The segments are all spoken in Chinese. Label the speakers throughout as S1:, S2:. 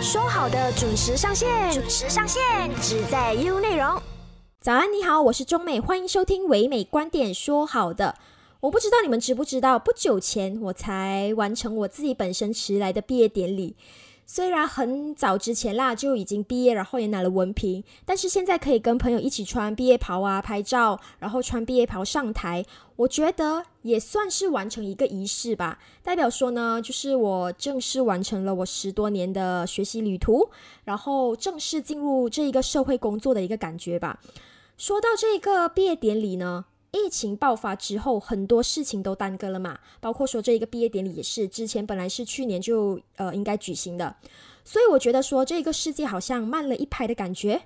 S1: 说好的准时上线，准时上线，只在 U 内容。早安，你好，我是中美，欢迎收听唯美观点。说好的，我不知道你们知不知道，不久前我才完成我自己本身迟来的毕业典礼。虽然很早之前啦就已经毕业，然后也拿了文凭，但是现在可以跟朋友一起穿毕业袍啊拍照，然后穿毕业袍上台，我觉得也算是完成一个仪式吧。代表说呢，就是我正式完成了我十多年的学习旅途，然后正式进入这一个社会工作的一个感觉吧。说到这个毕业典礼呢。疫情爆发之后，很多事情都耽搁了嘛，包括说这一个毕业典礼也是，之前本来是去年就呃应该举行的，所以我觉得说这个世界好像慢了一拍的感觉。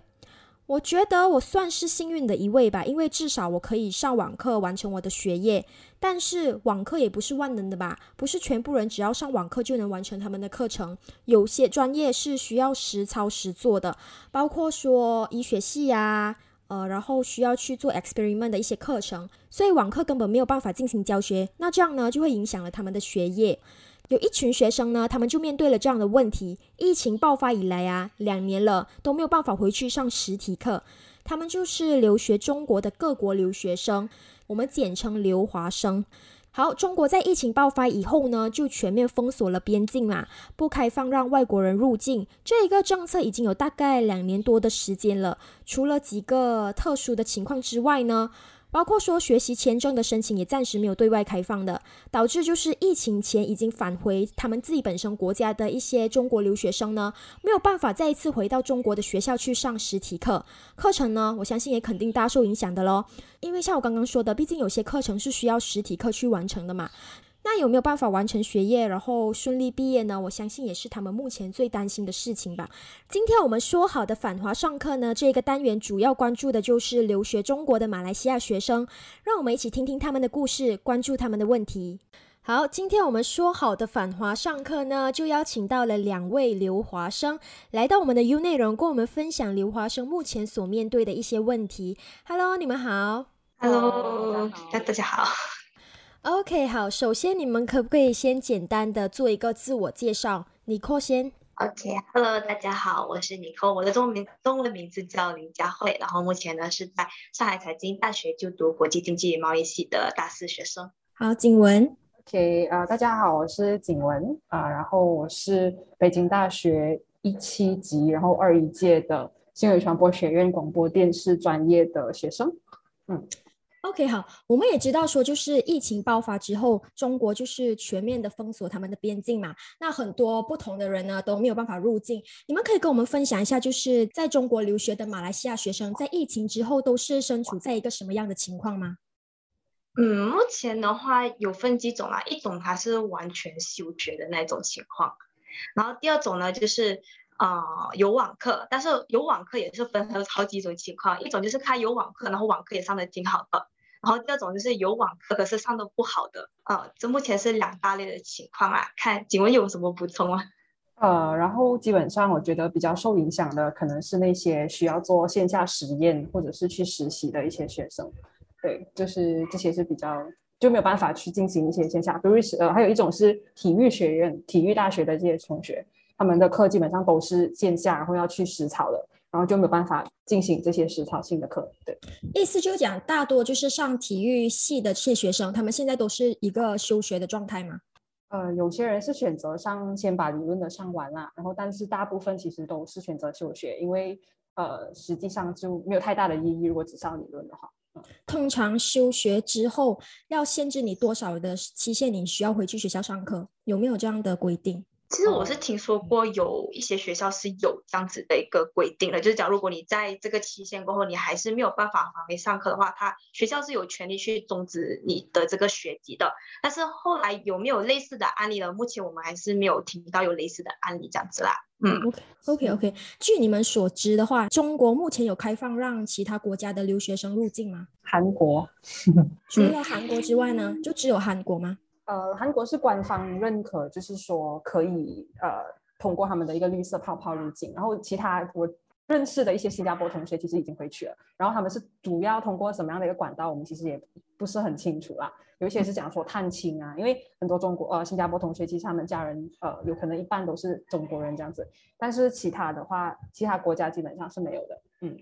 S1: 我觉得我算是幸运的一位吧，因为至少我可以上网课完成我的学业。但是网课也不是万能的吧，不是全部人只要上网课就能完成他们的课程，有些专业是需要实操实做的，包括说医学系呀。呃，然后需要去做 experiment 的一些课程，所以网课根本没有办法进行教学。那这样呢，就会影响了他们的学业。有一群学生呢，他们就面对了这样的问题：疫情爆发以来啊，两年了都没有办法回去上实体课。他们就是留学中国的各国留学生，我们简称留华生。好，中国在疫情爆发以后呢，就全面封锁了边境嘛，不开放让外国人入境。这一个政策已经有大概两年多的时间了，除了几个特殊的情况之外呢。包括说学习签证的申请也暂时没有对外开放的，导致就是疫情前已经返回他们自己本身国家的一些中国留学生呢，没有办法再一次回到中国的学校去上实体课课程呢，我相信也肯定大受影响的喽。因为像我刚刚说的，毕竟有些课程是需要实体课去完成的嘛。那有没有办法完成学业，然后顺利毕业呢？我相信也是他们目前最担心的事情吧。今天我们说好的反华上课呢，这个单元主要关注的就是留学中国的马来西亚学生，让我们一起听听他们的故事，关注他们的问题。好，今天我们说好的反华上课呢，就邀请到了两位留华生来到我们的 U 内容，跟我们分享留华生目前所面对的一些问题。Hello，你们好。
S2: Hello，大家好。
S1: OK，好，首先你们可不可以先简单的做一个自我介绍？尼克先。
S2: OK，Hello，大家好，我是尼克，我的中文名中文名字叫林佳慧，然后目前呢是在上海财经大学就读国际经济与贸易系的大四学生。
S1: 好，景文。
S3: OK，啊，大家好，我是景文啊，然后我是北京大学一七级，然后二一届的新闻传播学院广播电视专业的学生。嗯。
S1: OK，好，我们也知道说，就是疫情爆发之后，中国就是全面的封锁他们的边境嘛。那很多不同的人呢都没有办法入境。你们可以跟我们分享一下，就是在中国留学的马来西亚学生，在疫情之后都是身处在一个什么样的情况吗？
S2: 嗯，目前的话有分几种啦，一种它是完全休学的那种情况，然后第二种呢就是啊有网课，但是有网课也是分成好几种情况，一种就是他有网课，然后网课也上的挺好的。然后第二种就是有网课可是上的不好的，啊，这目前是两大类的情况啊。看景文有什么补充吗？
S3: 呃，然后基本上我觉得比较受影响的可能是那些需要做线下实验或者是去实习的一些学生，对，就是这些是比较就没有办法去进行一些线下，比如是呃，还有一种是体育学院、体育大学的这些同学，他们的课基本上都是线下，然后要去实操的。然后就没有办法进行这些实操性的课，对。
S1: 意思就讲，大多就是上体育系的这些学生，他们现在都是一个休学的状态吗？
S3: 呃，有些人是选择上先把理论的上完啦，然后但是大部分其实都是选择休学，因为呃，实际上就没有太大的意义，如果只上理论的话。
S1: 通常休学之后要限制你多少的期限，你需要回去学校上课，有没有这样的规定？
S2: 其实我是听说过有一些学校是有这样子的一个规定的，就是讲如果你在这个期限过后你还是没有办法返回上课的话，他学校是有权利去终止你的这个学籍的。但是后来有没有类似的案例呢？目前我们还是没有听到有类似的案例这样子啦。
S1: 嗯，OK OK OK。据你们所知的话，中国目前有开放让其他国家的留学生入境吗？
S3: 韩国，
S1: 除了韩国之外呢，就只有韩国吗？
S3: 呃，韩国是官方认可，就是说可以呃通过他们的一个绿色泡泡入境，然后其他我认识的一些新加坡同学其实已经回去了，然后他们是主要通过什么样的一个管道，我们其实也不是很清楚啦。有一些是讲说探亲啊，因为很多中国呃新加坡同学其实他们家人呃有可能一半都是中国人这样子，但是其他的话，其他国家基本上是没有的。嗯。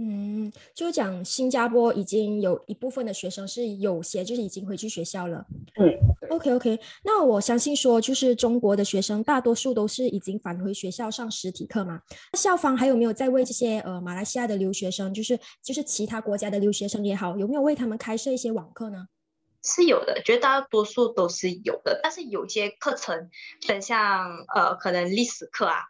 S3: 嗯，
S4: 就讲新加坡已经有一部分的学生是有些就是已经回去学校了。
S3: 嗯
S4: ，OK OK，那我相信说就是中国的学生大多数都是已经返回学校上实体课嘛。那校方还有没有在为这些呃马来西亚的留学生，就是就是其他国家的留学生也好，有没有为他们开设一些网课呢？
S2: 是有的，绝大多数都是有的，但是有些课程，等像呃可能历史课啊。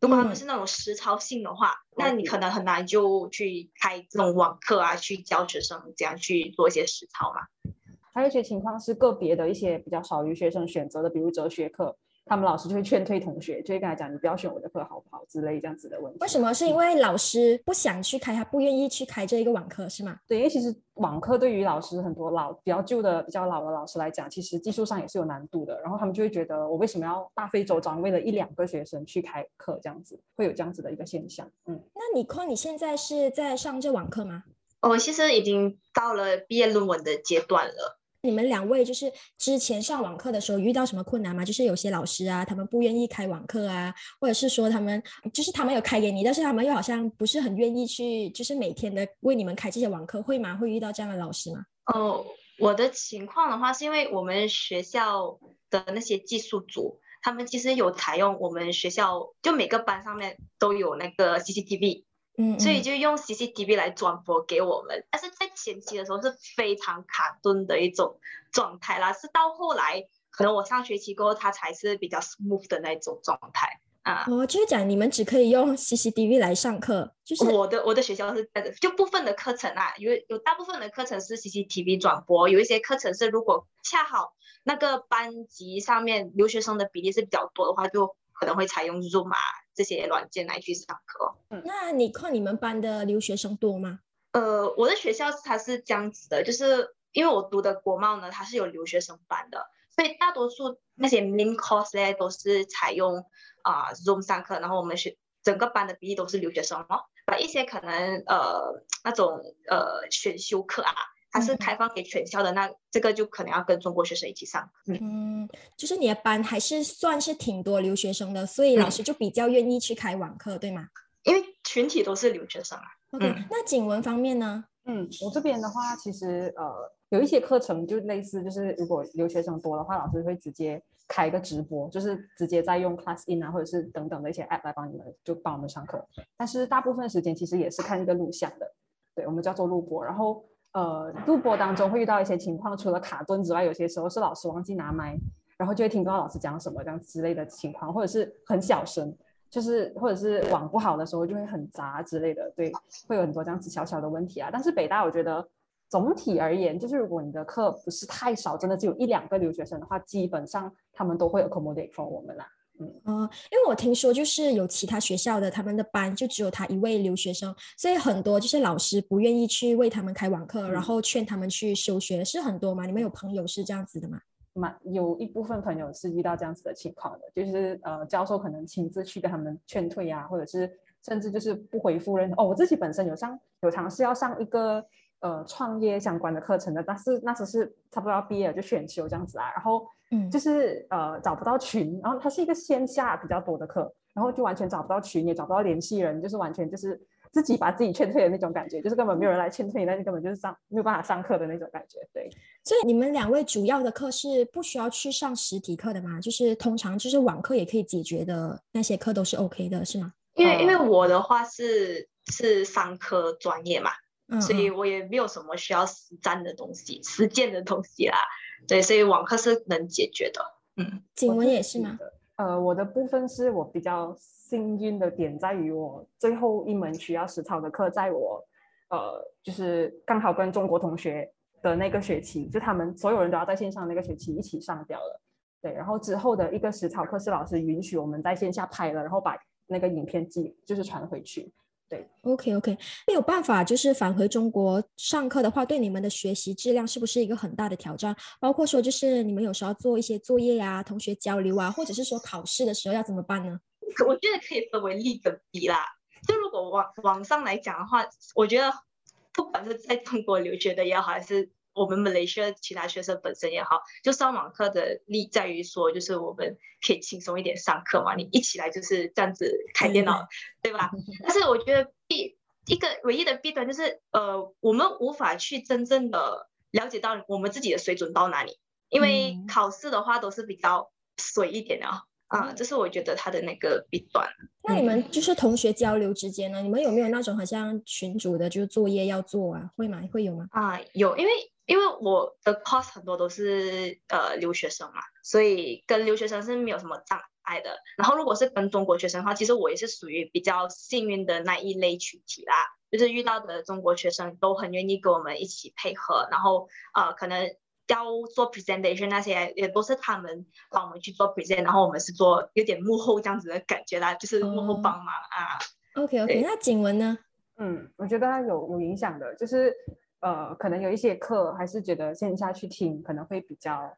S2: 如果他们是那种实操性的话，那你可能很难就去开这种网课啊，去教学生怎样去做一些实操嘛。
S3: 还有一些情况是个别的一些比较少于学生选择的，比如哲学课。他们老师就会劝退同学，就会跟他讲：“你不要选我的课，好不好？”之类这样子的问题。
S4: 为什么？是因为老师不想去开，他不愿意去开这一个网课，是吗？
S3: 对，因为其实网课对于老师很多老比较旧的、比较老的老师来讲，其实技术上也是有难度的。然后他们就会觉得，我为什么要大费周章，为了一两个学生去开课，这样子会有这样子的一个现象。嗯，
S4: 那你看你现在是在上这网课吗？
S2: 我其实已经到了毕业论文的阶段了。
S4: 你们两位就是之前上网课的时候遇到什么困难吗？就是有些老师啊，他们不愿意开网课啊，或者是说他们就是他们有开给你，但是他们又好像不是很愿意去，就是每天的为你们开这些网课，会吗？会遇到这样的老师吗？
S2: 哦，我的情况的话，是因为我们学校的那些技术组，他们其实有采用我们学校就每个班上面都有那个 CCTV。所以就用 CCTV 来转播给我们，但是在前期的时候是非常卡顿的一种状态啦，是到后来可能我上学期过后，它才是比较 smooth 的那种状态啊。
S4: 哦，就是讲你们只可以用 CCTV 来上课，就是
S2: 我的我的学校是这样的，就部分的课程啊，有有大部分的课程是 CCTV 转播，有一些课程是如果恰好那个班级上面留学生的比例是比较多的话，就可能会采用 Zoom 啊。这些软件来去上课。
S4: 嗯，那你看你们班的留学生多吗？
S2: 呃，我的学校它是这样子的，就是因为我读的国贸呢，它是有留学生班的，所以大多数那些 main course 呢都是采用啊 Zoom 上课，然后我们学整个班的比例都是留学生哦，把一些可能呃那种呃选修课啊。它是开放给全校的，那这个就可能要跟中国学生一起上。
S4: 嗯，就是你的班还是算是挺多留学生的，所以老师就比较愿意去开网课，对吗？
S2: 因为群体都是留学生啊。
S4: OK，那景文方面呢？
S3: 嗯，我这边的话，其实呃有一些课程就类似，就是如果留学生多的话，老师会直接开一个直播，就是直接在用 Class In 啊，或者是等等的一些 App 来帮你们就帮我们上课。但是大部分时间其实也是看一个录像的，对我们叫做录播，然后。呃，录播当中会遇到一些情况，除了卡顿之外，有些时候是老师忘记拿麦，然后就会听不到老师讲什么这样之类的情况，或者是很小声，就是或者是网不好的时候就会很杂之类的，对，会有很多这样子小小的问题啊。但是北大我觉得总体而言，就是如果你的课不是太少，真的只有一两个留学生的话，基本上他们都会 accommodate for 我们啦。
S4: 嗯，因为我听说就是有其他学校的他们的班就只有他一位留学生，所以很多就是老师不愿意去为他们开网课，然后劝他们去休学，是很多吗？你们有朋友是这样子的吗？
S3: 蛮有一部分朋友是遇到这样子的情况的，就是呃教授可能亲自去跟他们劝退啊，或者是甚至就是不回复任哦。我自己本身有上有尝试要上一个呃创业相关的课程的，但是那时是差不多要毕业了就选修这样子啊，然后。嗯，就是呃找不到群，然后它是一个线下比较多的课，然后就完全找不到群，也找不到联系人，就是完全就是自己把自己劝退的那种感觉，就是根本没有人来劝退，那你根本就是上没有办法上课的那种感觉。对，
S4: 所以你们两位主要的课是不需要去上实体课的吗？就是通常就是网课也可以解决的那些课都是 OK 的，是吗？
S2: 因为因为我的话是是商科专业嘛，所以我也没有什么需要实战的东西、实践的东西啦。对，所以网课是能解决的。
S4: 嗯，景文也是吗？
S3: 呃，我的部分是我比较幸运的点在于，我最后一门需要实操的课，在我呃，就是刚好跟中国同学的那个学期，就他们所有人都要在线上那个学期一起上掉了。对，然后之后的一个实操课是老师允许我们在线下拍了，然后把那个影片寄就是传回去。对
S4: ，OK OK，没有办法，就是返回中国上课的话，对你们的学习质量是不是一个很大的挑战？包括说，就是你们有时候做一些作业呀、同学交流啊，或者是说考试的时候要怎么办呢？
S2: 我觉得可以分为利跟弊啦。就如果网网上来讲的话，我觉得不管是在中国留学的也好，还是我们马来西亚其他学生本身也好，就上网课的利在于说，就是我们可以轻松一点上课嘛，你一起来就是这样子开电脑，对吧？但是我觉得弊一个唯一的弊端就是，呃，我们无法去真正的了解到我们自己的水准到哪里，因为考试的话都是比较水一点的。啊，这是我觉得他的那个弊端。
S1: 那你们就是同学交流之间呢，你们有没有那种好像群主的，就是作业要做啊？会吗？会有吗？
S2: 啊，有，因为因为我的 course 很多都是呃留学生嘛，所以跟留学生是没有什么障碍的。然后如果是跟中国学生的话，其实我也是属于比较幸运的那一类群体啦，就是遇到的中国学生都很愿意跟我们一起配合，然后呃可能。要做 presentation 那些也都是他们帮我们去做 present，然后我们是做有点幕后这样子的感觉啦，就是幕后帮忙啊。
S1: OK OK，那景文呢？
S3: 嗯，我觉得有有影响的，就是呃，可能有一些课还是觉得线下去听可能会比较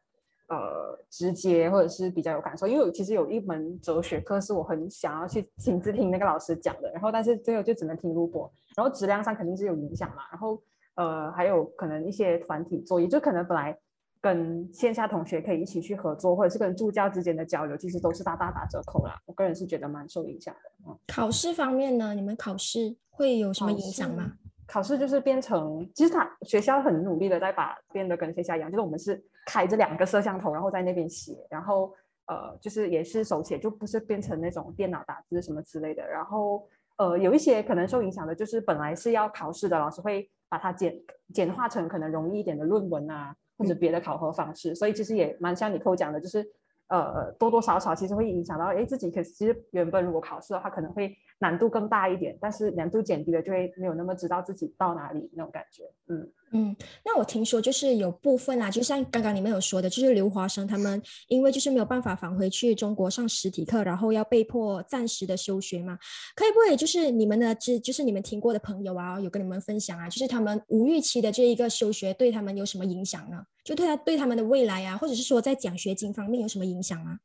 S3: 呃直接，或者是比较有感受。因为我其实有一门哲学课是我很想要去亲自听那个老师讲的，然后但是最后就只能听录播，然后质量上肯定是有影响嘛。然后呃，还有可能一些团体作业，就可能本来。跟线下同学可以一起去合作，或者是跟助教之间的交流，其实都是大大打折扣啦。我个人是觉得蛮受影响的。
S1: 嗯，考试方面呢，你们考试会有什么影响吗？
S3: 考试就是变成，其实他学校很努力的在把变得跟线下一样，就是我们是开着两个摄像头，然后在那边写，然后呃，就是也是手写，就不是变成那种电脑打字什么之类的。然后呃，有一些可能受影响的，就是本来是要考试的，老师会把它简简化成可能容易一点的论文啊。或者别的考核方式，所以其实也蛮像你扣讲的，就是呃多多少少其实会影响到哎自己，可其实原本如果考试的话可能会难度更大一点，但是难度减低了就会没有那么知道自己到哪里那种感觉，嗯。
S1: 嗯，那我听说就是有部分啊，就像刚刚你们有说的，就是留华生他们因为就是没有办法返回去中国上实体课，然后要被迫暂时的休学嘛。可以不可以就是你们的，知就是你们听过的朋友啊，有跟你们分享啊，就是他们无预期的这一个休学对他们有什么影响呢？就对他对他们的未来啊，或者是说在奖学金方面有什么影响啊？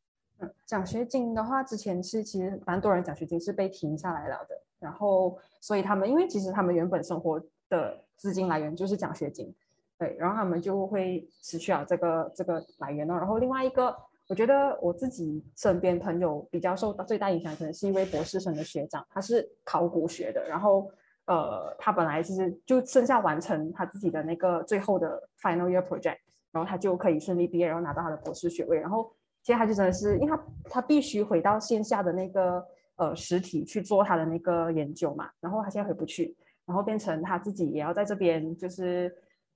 S3: 奖学金的话，之前是其实蛮多人奖学金是被停下来了的，然后所以他们因为其实他们原本生活的。资金来源就是奖学金，对，然后他们就会失去了这个这个来源了。然后另外一个，我觉得我自己身边朋友比较受到最大影响，可能是一位博士生的学长，他是考古学的，然后呃，他本来其实就剩下完成他自己的那个最后的 final year project，然后他就可以顺利毕业，然后拿到他的博士学位。然后现在他就真的是，因为他他必须回到线下的那个呃实体去做他的那个研究嘛，然后他现在回不去。然后变成他自己也要在这边，就是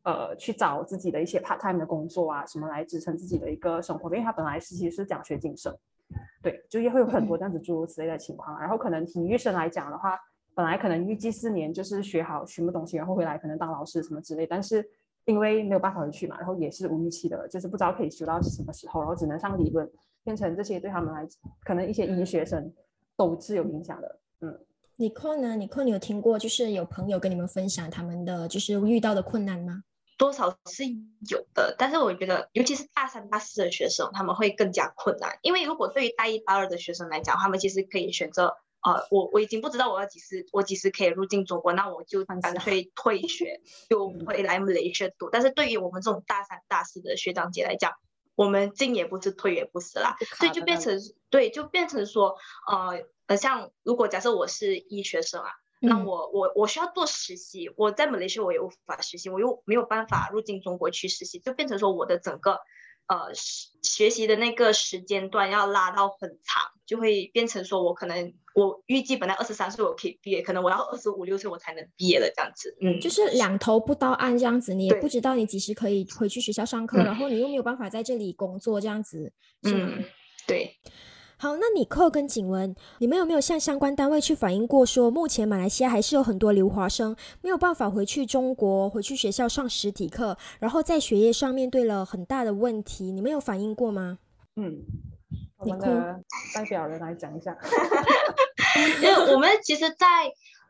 S3: 呃去找自己的一些 part time 的工作啊，什么来支撑自己的一个生活。因为他本来其实是奖学金生，对，就也会有很多这样子诸如此类的情况。然后可能体育生来讲的话，本来可能预计四年就是学好什么东西，然后回来可能当老师什么之类。但是因为没有办法回去嘛，然后也是无预期的，就是不知道可以修到什么时候，然后只能上理论，变成这些对他们来可能一些医学生都是有影响的，嗯。
S1: 你困呢？你困，你有听过就是有朋友跟你们分享他们的就是遇到的困难吗？
S2: 多少是有的，但是我觉得尤其是大三、大四的学生，他们会更加困难。因为如果对于大一、大二的学生来讲，他们其实可以选择，呃，我我已经不知道我要几时，我几时可以入境中国，那我就干脆退学，就回来马来西亚读。但是对于我们这种大三、大四的学长姐来讲，我们进也不是，退也不是啦，所以就变成对，就变成说，呃。呃，像如果假设我是医学生啊，那我我我需要做实习，我在马来西亚我也无法实习，我又没有办法入境中国去实习，就变成说我的整个呃学习的那个时间段要拉到很长，就会变成说我可能我预计本来二十三岁我可以毕业，可能我要二十五六岁我才能毕业了这样子，
S1: 嗯，就是两头不到岸这样子，你也不知道你几时可以回去学校上课，然后你又没有办法在这里工作这样子，
S2: 嗯，对。
S1: 好，那你寇跟景文，你们有没有向相关单位去反映过，说目前马来西亚还是有很多留华生没有办法回去中国，回去学校上实体课，然后在学业上面对了很大的问题，你们有反映过吗？
S3: 嗯，我们的代表人来讲一下，
S2: 因 为我们其实，在。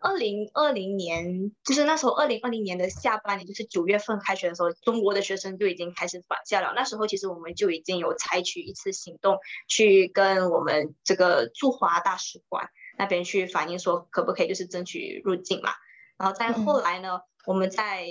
S2: 二零二零年，就是那时候，二零二零年的下半年，就是九月份开学的时候，中国的学生就已经开始返校了。那时候，其实我们就已经有采取一次行动，去跟我们这个驻华大使馆那边去反映，说可不可以就是争取入境嘛。然后再后来呢，我们在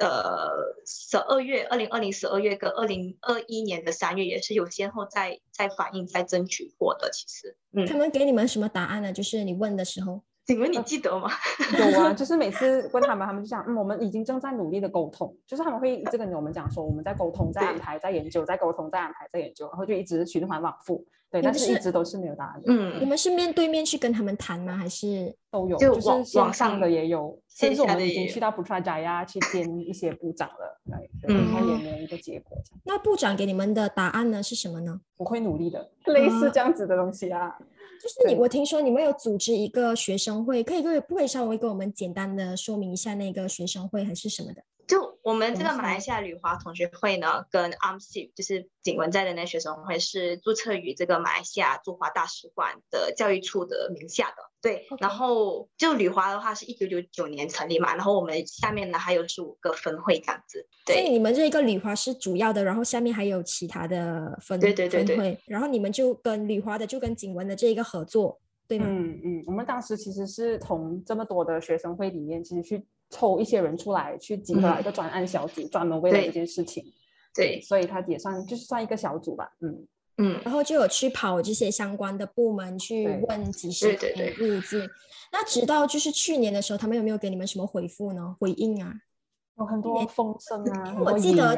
S2: 呃十二月，二零二零十二月跟二零二一年的三月也是有先后在在反映、在争取过的。其实，
S4: 嗯，他们给你们什么答案呢？就是你问的时候。
S2: 请问你记得吗？
S3: 有啊，就是每次问他们，他们就讲，嗯，我们已经正在努力的沟通，就是他们会一直跟我们讲说，我们在沟通，在安排，在研究，在沟通，在安排，在研究，然后就一直循环往复，对，但是一直都是没有答案。
S4: 嗯，你们是面对面去跟他们谈吗？还是
S3: 都有？就是网上的也有，甚至我们已经去到布查加呀去见一些部长了，对，然后也没有一个结果。
S4: 那部长给你们的答案呢是什么呢？
S3: 我会努力的，类似这样子的东西啊。
S4: 就是你，我听说你们有组织一个学生会，可以可以不可以稍微给我们简单的说明一下那个学生会还是什么的？
S2: 就我们这个马来西亚旅华同学会呢，跟 AMSIP 就是景文在的那学生会是注册于这个马来西亚驻华大使馆的教育处的名下的。对，然后就旅华的话是一九九九年成立嘛，然后我们下面呢还有十五个分会这样子。
S4: 所以你们这一个旅华是主要的，然后下面还有其他的分
S2: 对对对
S4: 分会，然后你们就跟旅华的就跟景文的这一个合作，对吗？
S3: 嗯嗯，我们当时其实是从这么多的学生会里面，其实去抽一些人出来，去集合一个专案小组，专门为了这件事情。
S2: 对，
S3: 所以他也算就是算一个小组吧。嗯。
S2: 嗯，
S4: 然后就有去跑这些相关的部门去问几十人入境。那直到就是去年的时候，他们有没有给你们什么回复呢？回应啊？
S3: 有很多风声啊，
S4: 我记得，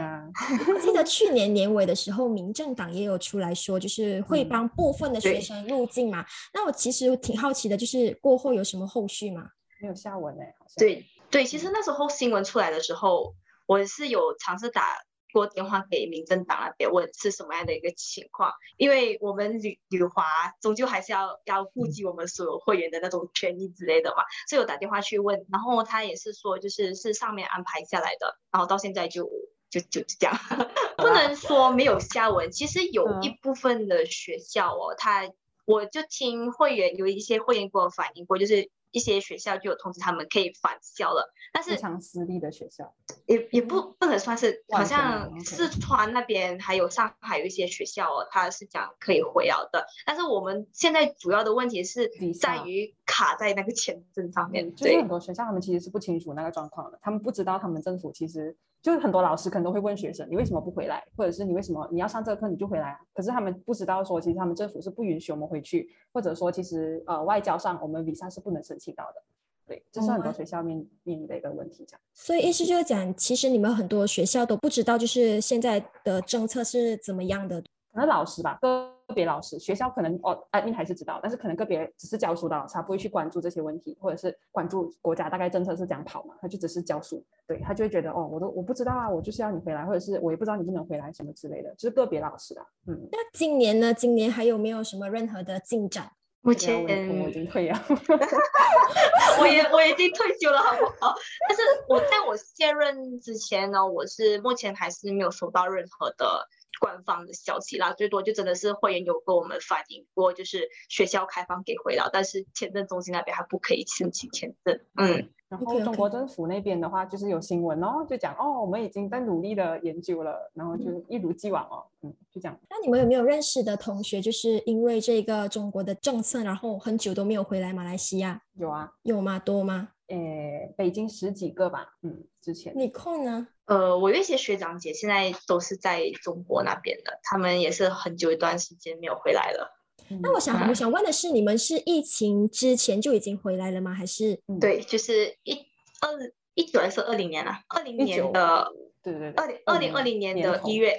S4: 我记得去年年尾的时候，民政党也有出来说，就是会帮部分的学生入境嘛。那我其实挺好奇的，就是过后有什么后续吗？
S3: 没有下文哎，好像。
S2: 对对，其实那时候新闻出来的时候，我是有尝试打。过电话给民政党那边问是什么样的一个情况，因为我们旅旅华终究还是要要顾及我们所有会员的那种权益之类的嘛，所以我打电话去问，然后他也是说就是是上面安排下来的，然后到现在就就就这样，不能说没有下文，其实有一部分的学校哦，他我就听会员有一些会员给我反映过，就是。一些学校就有通知他们可以返校了，但是
S3: 非常私立的学校。
S2: 也也不不能算是，好像四川那边还有上海有一些学校哦，他是讲可以回来的，但是我们现在主要的问题是在于卡在那个签证上面，
S3: 就是很多学校他们其实是不清楚那个状况的，他们不知道他们政府其实。就是很多老师可能都会问学生，你为什么不回来，或者是你为什么你要上这个课你就回来？可是他们不知道说，其实他们政府是不允许我们回去，或者说其实呃外交上我们 visa 是不能申请到的。对，这是很多学校面面临的一个问题。这样，
S4: 所以意思就是讲，其实你们很多学校都不知道，就是现在的政策是怎么样的。
S3: 可能老师吧，个别老师，学校可能哦，安妮还是知道，但是可能个别只是教书的老师，他不会去关注这些问题，或者是关注国家大概政策是怎样跑嘛，他就只是教书，对他就会觉得哦，我都我不知道啊，我就是要你回来，或者是我也不知道你不能回来什么之类的，就是个别老师啊，嗯。
S4: 那今年呢？今年还有没有什么任何的进展？
S2: 目前
S3: 我已经退了，
S2: 我也我已经退休了，好不好？但是我在我卸任之前呢，我是目前还是没有收到任何的。官方的消息啦，最多就真的是会员有跟我们反映过，就是学校开放给回了，但是签证中心那边还不可以申请签证。嗯，
S3: 然后中国政府那边的话，就是有新闻哦，就讲哦，我们已经在努力的研究了，然后就一如既往哦，嗯，就这样。
S4: 那你们有没有认识的同学，就是因为这个中国的政策，然后很久都没有回来马来西亚？
S3: 有啊，
S4: 有吗？多吗？
S3: 诶，北京十几个吧，嗯，之前。
S4: 你空呢？
S2: 呃，我有一些学长姐现在都是在中国那边的，他们也是很久一段时间没有回来了。
S4: 那我想，我想问的是，你们是疫情之前就已经回来了吗？还是？
S2: 对，就是一二一九还是二零年啊？二零年的，
S3: 对对对，
S2: 二零二零二零年的一月，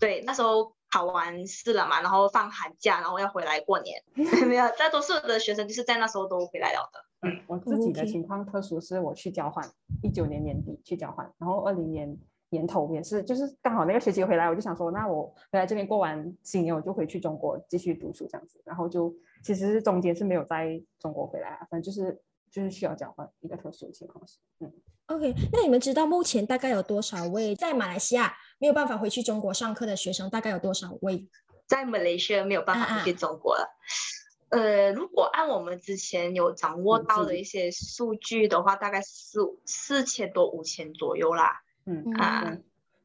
S2: 对，那时候考完试了嘛，然后放寒假，然后要回来过年。没有，大多数的学生就是在那时候都回来了的。
S3: 嗯，我自己的情况特殊，是我去交换，一九年年底去交换，然后二零年年头也是，就是刚好那个学期回来，我就想说，那我回来这边过完新年，我就回去中国继续读书这样子，然后就其实中间是没有在中国回来啊，反正就是就是需要交换一个特殊的情况是，嗯
S4: ，OK，那你们知道目前大概有多少位在马来西亚没有办法回去中国上课的学生？大概有多少位
S2: 在马来西亚没有办法回去中国了？呃，如果按我们之前有掌握到的一些数据的话，大概四四千多五千左右啦。
S3: 嗯
S4: 啊，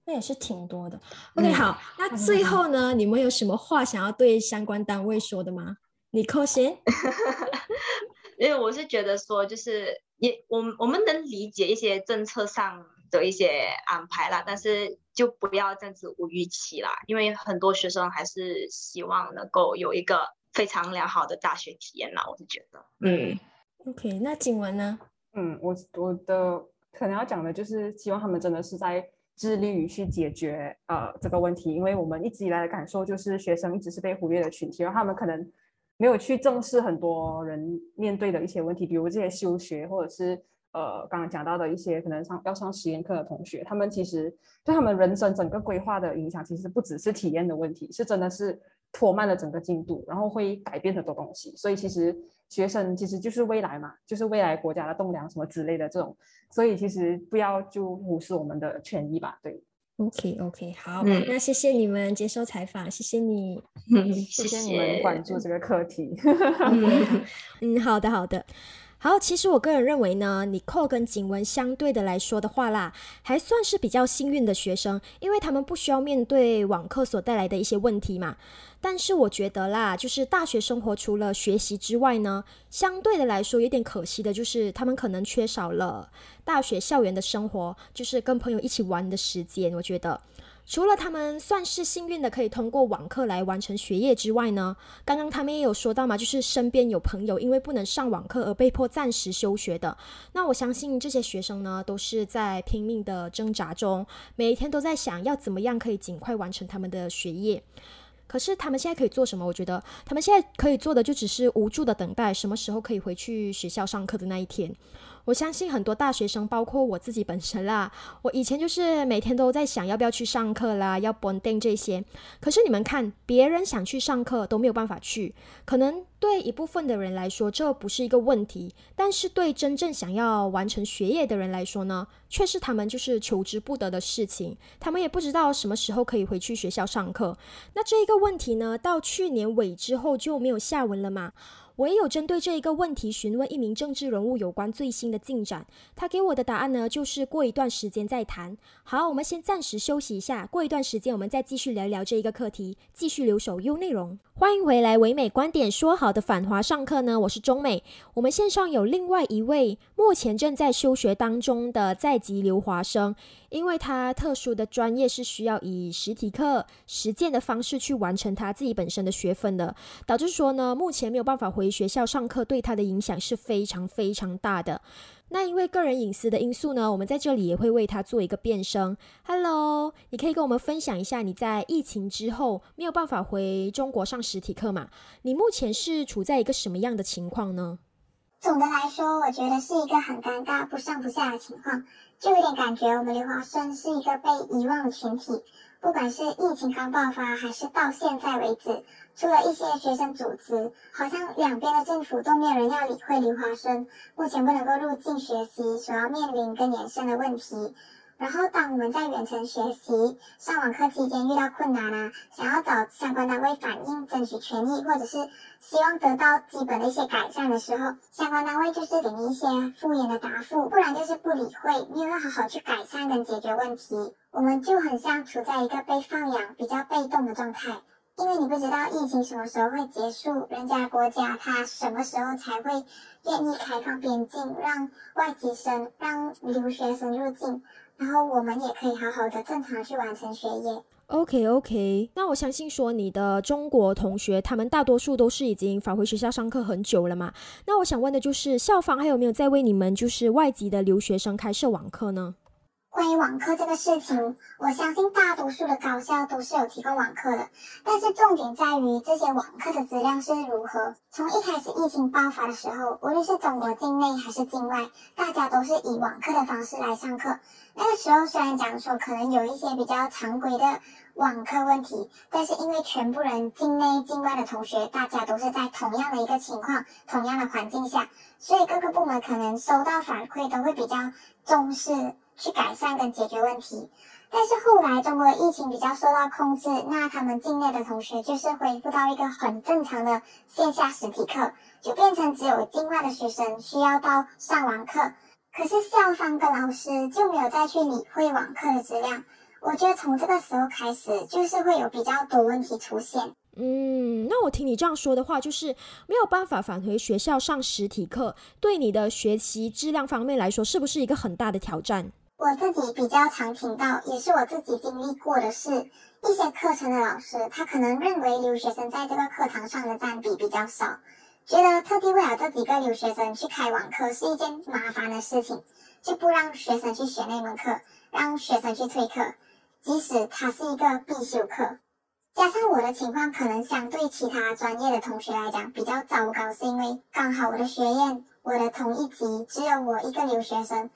S4: 那也是挺多的。OK，好，那最后呢，你们有什么话想要对相关单位说的吗？你扣先。
S2: 因为我是觉得说，就是也我我们能理解一些政策上的一些安排啦，但是就不要这样子无预期啦，因为很多学生还是希望能够有一个非常良好的大学体验啦，我是觉得，嗯
S1: ，OK，那景文呢？
S3: 嗯，我我的可能要讲的就是希望他们真的是在致力于去解决呃这个问题，因为我们一直以来的感受就是学生一直是被忽略的群体，然后他们可能没有去正视很多人面对的一些问题，比如这些休学或者是呃刚刚讲到的一些可能上要上实验课的同学，他们其实对他们人生整个规划的影响，其实不只是体验的问题，是真的是拖慢了整个进度，然后会改变很多东西，所以其实。学生其实就是未来嘛，就是未来国家的栋梁什么之类的这种，所以其实不要就无视我们的权益吧。对
S1: ，OK OK，好，那谢谢你们接受采访，谢谢你，
S3: 谢谢你们关注这个课题。
S1: 嗯，好的好的。好，其实我个人认为呢，你寇跟景文相对的来说的话啦，还算是比较幸运的学生，因为他们不需要面对网课所带来的一些问题嘛。但是我觉得啦，就是大学生活除了学习之外呢，相对的来说有点可惜的，就是他们可能缺少了大学校园的生活，就是跟朋友一起玩的时间。我觉得。除了他们算是幸运的可以通过网课来完成学业之外呢，刚刚他们也有说到嘛，就是身边有朋友因为不能上网课而被迫暂时休学的。那我相信这些学生呢，都是在拼命的挣扎中，每一天都在想要怎么样可以尽快完成他们的学业。可是他们现在可以做什么？我觉得他们现在可以做的就只是无助的等待，什么时候可以回去学校上课的那一天。我相信很多大学生，包括我自己本身啦，我以前就是每天都在想要不要去上课啦，要 bonding 这些。可是你们看，别人想去上课都没有办法去，可能对一部分的人来说这不是一个问题，但是对真正想要完成学业的人来说呢，却是他们就是求之不得的事情。他们也不知道什么时候可以回去学校上课。那这一个问题呢，到去年尾之后就没有下文了嘛？我也有针对这一个问题询问一名政治人物有关最新的进展，他给我的答案呢，就是过一段时间再谈。好，我们先暂时休息一下，过一段时间我们再继续聊一聊这一个课题，继续留守 U 内容。欢迎回来，唯美观点说好的反华上课呢，我是中美。我们线上有另外一位目前正在休学当中的在籍留华生。因为他特殊的专业是需要以实体课实践的方式去完成他自己本身的学分的，导致说呢，目前没有办法回回学校上课，对他的影响是非常非常大的。那因为个人隐私的因素呢，我们在这里也会为他做一个变声。Hello，你可以跟我们分享一下你在疫情之后没有办法回中国上实体课嘛？你目前是处在一个什么样的情况呢？
S5: 总的来说，我觉得是一个很尴尬、不上不下的情况。就有点感觉，我们留华生是一个被遗忘的群体。不管是疫情刚爆发，还是到现在为止，除了一些学生组织，好像两边的政府都没有人要理会留华生目前不能够入境学习所要面临跟延伸的问题。然后，当我们在远程学习、上网课期间遇到困难啊，想要找相关单位反映、争取权益，或者是希望得到基本的一些改善的时候，相关单位就是给你一些敷衍的答复，不然就是不理会，没有好好去改善跟解决问题。我们就很像处在一个被放养、比较被动的状态，因为你不知道疫情什么时候会结束，人家国家它什么时候才会愿意开放边境，让外籍生、让留学生入境。然后我们也可以好好的正常去完成学业。
S1: OK OK，那我相信说你的中国同学，他们大多数都是已经返回学校上课很久了嘛。那我想问的就是，校方还有没有在为你们就是外籍的留学生开设网课呢？
S5: 关于网课这个事情，我相信大多数的高校都是有提供网课的，但是重点在于这些网课的质量是如何。从一开始疫情爆发的时候，无论是中国境内还是境外，大家都是以网课的方式来上课。那个时候虽然讲说可能有一些比较常规的网课问题，但是因为全部人境内境外的同学，大家都是在同样的一个情况、同样的环境下，所以各个部门可能收到反馈都会比较重视。去改善跟解决问题，但是后来中国的疫情比较受到控制，那他们境内的同学就是恢复到一个很正常的线下实体课，就变成只有境外的学生需要到上网课，可是校方跟老师就没有再去理会网课的质量。我觉得从这个时候开始，就是会有比较多问题出现。
S1: 嗯，那我听你这样说的话，就是没有办法返回学校上实体课，对你的学习质量方面来说，是不是一个很大的挑战？
S5: 我自己比较常听到，也是我自己经历过的是，一些课程的老师，他可能认为留学生在这个课堂上的占比比较少，觉得特地为了这几个留学生去开网课是一件麻烦的事情，就不让学生去学那门课，让学生去退课，即使它是一个必修课。加上我的情况可能相对其他专业的同学来讲比较糟糕，是因为刚好我的学院，我的同一级只有我一个留学生。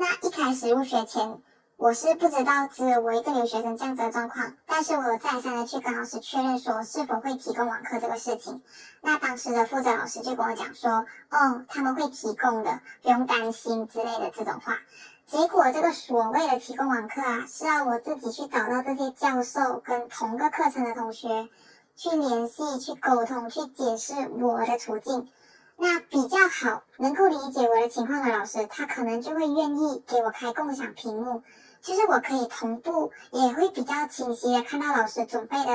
S5: 那一开始入学前，我是不知道只有我一个留学生这样子的状况，但是我再三的去跟老师确认说是否会提供网课这个事情。那当时的负责老师就跟我讲说，哦，他们会提供的，不用担心之类的这种话。结果这个所谓的提供网课啊，是要我自己去找到这些教授跟同个课程的同学去联系、去沟通、去解释我的处境。那比较好，能够理解我的情况的老师，他可能就会愿意给我开共享屏幕，其实我可以同步，也会比较清晰的看到老师准备的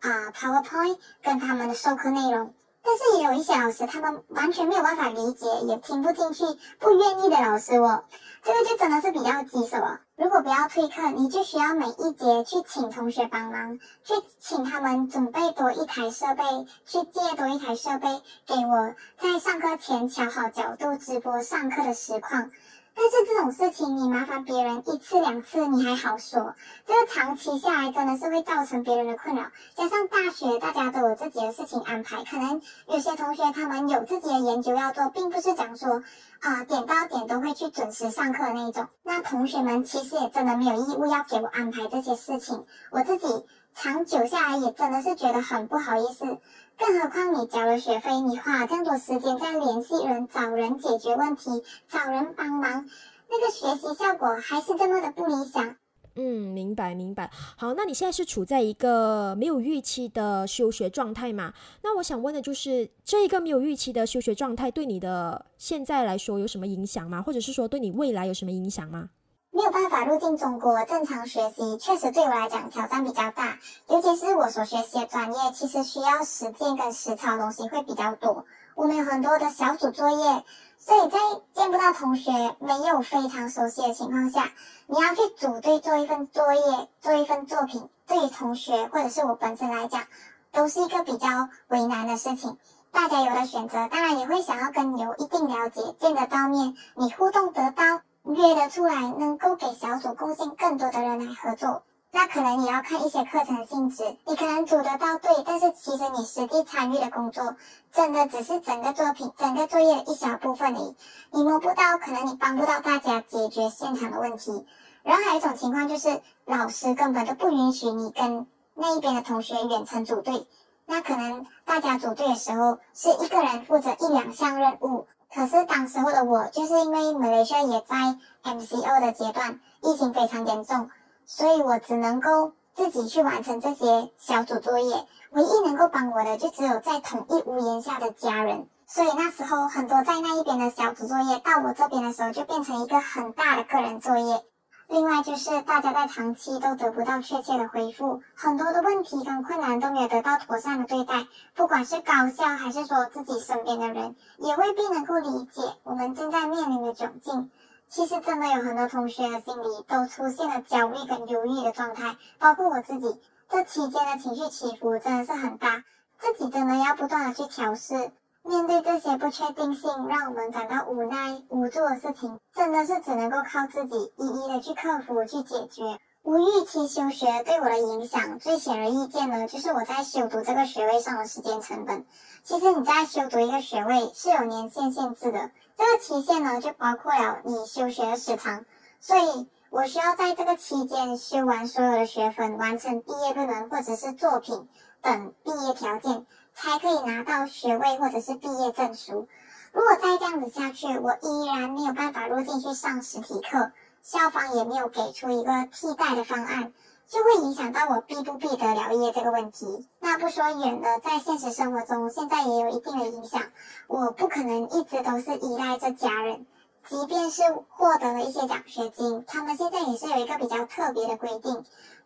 S5: 啊 PowerPoint 跟他们的授课内容。但是也有一些老师，他们完全没有办法理解，也听不进去，不愿意的老师，哦这个就真的是比较棘手了。如果不要退课，你就需要每一节去请同学帮忙，去请他们准备多一台设备，去借多一台设备给我，在上课前调好角度直播上课的实况。但是这种事情，你麻烦别人一次两次你还好说，这个长期下来真的是会造成别人的困扰。加上大学大家都有自己的事情安排，可能有些同学他们有自己的研究要做，并不是讲说啊点到点都会去准时上课那一种。那同学们其实也真的没有义务要给我安排这些事情，我自己长久下来也真的是觉得很不好意思。更何况你交了学费，你花了这么多时间在联系人、找人解决问题、找人帮忙，那个学习效果还是这么的不理想。
S1: 嗯，明白明白。好，那你现在是处在一个没有预期的休学状态嘛？那我想问的就是，这一个没有预期的休学状态对你的现在来说有什么影响吗？或者是说对你未来有什么影响吗？
S5: 没有办法入境中国正常学习，确实对我来讲挑战比较大。尤其是我所学习的专业，其实需要实践跟实操的东西会比较多。我们有很多的小组作业，所以在见不到同学、没有非常熟悉的情况下，你要去组队做一份作业、做一份作品，对于同学或者是我本身来讲，都是一个比较为难的事情。大家有了选择，当然也会想要跟有一定了解、见得到面、你互动得到。约得出来，能够给小组贡献更多的人来合作，那可能也要看一些课程性质。你可能组得到队，但是其实你实际参与的工作，真的只是整个作品、整个作业的一小部分而已。你摸不到，可能你帮不到大家解决现场的问题。然后还有一种情况就是，老师根本都不允许你跟那一边的同学远程组队。那可能大家组队的时候，是一个人负责一两项任务。可是当时候的我，就是因为马来西亚也在 MCO 的阶段，疫情非常严重，所以我只能够自己去完成这些小组作业。唯一能够帮我的，就只有在同一屋檐下的家人。所以那时候很多在那一边的小组作业，到我这边的时候，就变成一个很大的个人作业。另外就是大家在长期都得不到确切的回复，很多的问题跟困难都没有得到妥善的对待，不管是高校还是说自己身边的人，也未必能够理解我们正在面临的窘境。其实真的有很多同学的心里都出现了焦虑跟忧郁的状态，包括我自己，这期间的情绪起伏真的是很大，自己真的要不断的去调试。面对这些不确定性，让我们感到无奈、无助的事情，真的是只能够靠自己一一的去克服、去解决。无预期休学对我的影响，最显而易见的就是我在修读这个学位上的时间成本。其实你在修读一个学位是有年限限制的，这个期限呢就包括了你休学的时长，所以我需要在这个期间修完所有的学分，完成毕业论文或者是作品等毕业条件。才可以拿到学位或者是毕业证书。如果再这样子下去，我依然没有办法入境去上实体课，校方也没有给出一个替代的方案，就会影响到我毕不毕得了业这个问题。那不说远了，在现实生活中，现在也有一定的影响。我不可能一直都是依赖着家人，即便是获得了一些奖学金，他们现在也是有一个比较特别的规定，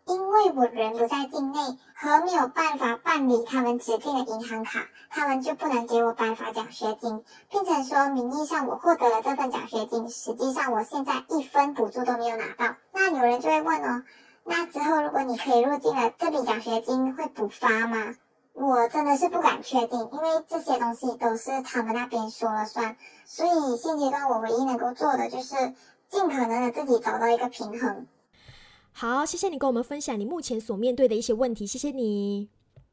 S5: 因为我人不在境内和没有办法办理他们指定的银行卡，他们就不能给我颁发奖学金，并且说名义上我获得了这份奖学金，实际上我现在一分补助都没有拿到。那有人就会问哦，那之后如果你可以入境了，这笔奖学金会补发吗？我真的是不敢确定，因为这些东西都是他们那边说了算，所以现阶段我唯一能够做的就是尽可能的自己找到一个平衡。
S1: 好，谢谢你跟我们分享你目前所面对的一些问题，谢谢你。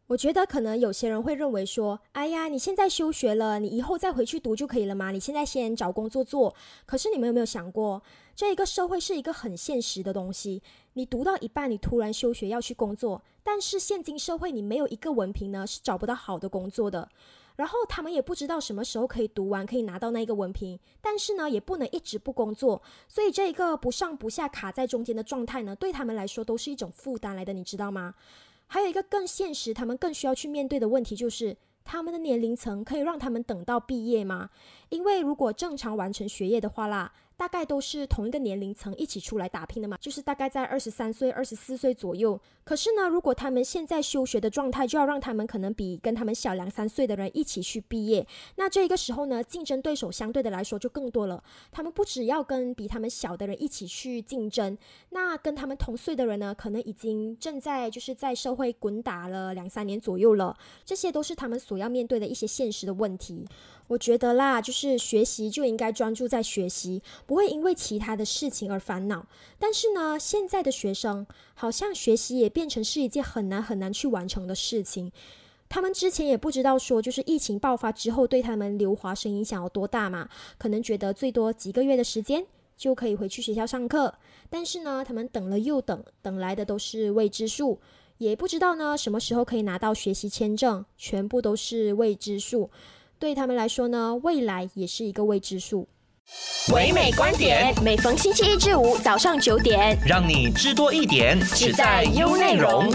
S1: 我觉得可能有些人会认为说，哎呀，你现在休学了，你以后再回去读就可以了嘛？你现在先找工作做。可是你们有没有想过，这一个社会是一个很现实的东西。你读到一半，你突然休学要去工作，但是现今社会你没有一个文凭呢，是找不到好的工作的。然后他们也不知道什么时候可以读完，可以拿到那个文凭，但是呢，也不能一直不工作。所以这一个不上不下、卡在中间的状态呢，对他们来说都是一种负担来的，你知道吗？还有一个更现实，他们更需要去面对的问题就是，他们的年龄层可以让他们等到毕业吗？因为如果正常完成学业的话啦。大概都是同一个年龄层一起出来打拼的嘛，就是大概在二十三岁、二十四岁左右。可是呢，如果他们现在休学的状态，就要让他们可能比跟他们小两三岁的人一起去毕业。那这个时候呢，竞争对手相对的来说就更多了。他们不只要跟比他们小的人一起去竞争，那跟他们同岁的人呢，可能已经正在就是在社会滚打了两三年左右了。这些都是他们所要面对的一些现实的问题。我觉得啦，就是学习就应该专注在学习，不会因为其他的事情而烦恼。但是呢，现在的学生好像学习也变成是一件很难很难去完成的事情。他们之前也不知道说，就是疫情爆发之后对他们留华生影响有多大嘛？可能觉得最多几个月的时间就可以回去学校上课。但是呢，他们等了又等，等来的都是未知数，也不知道呢什么时候可以拿到学习签证，全部都是未知数。对他们来说呢，未来也是一个未知数。
S6: 唯美观点，
S1: 每逢星期一至五早上九点，
S6: 让你知多一点，只在优内容。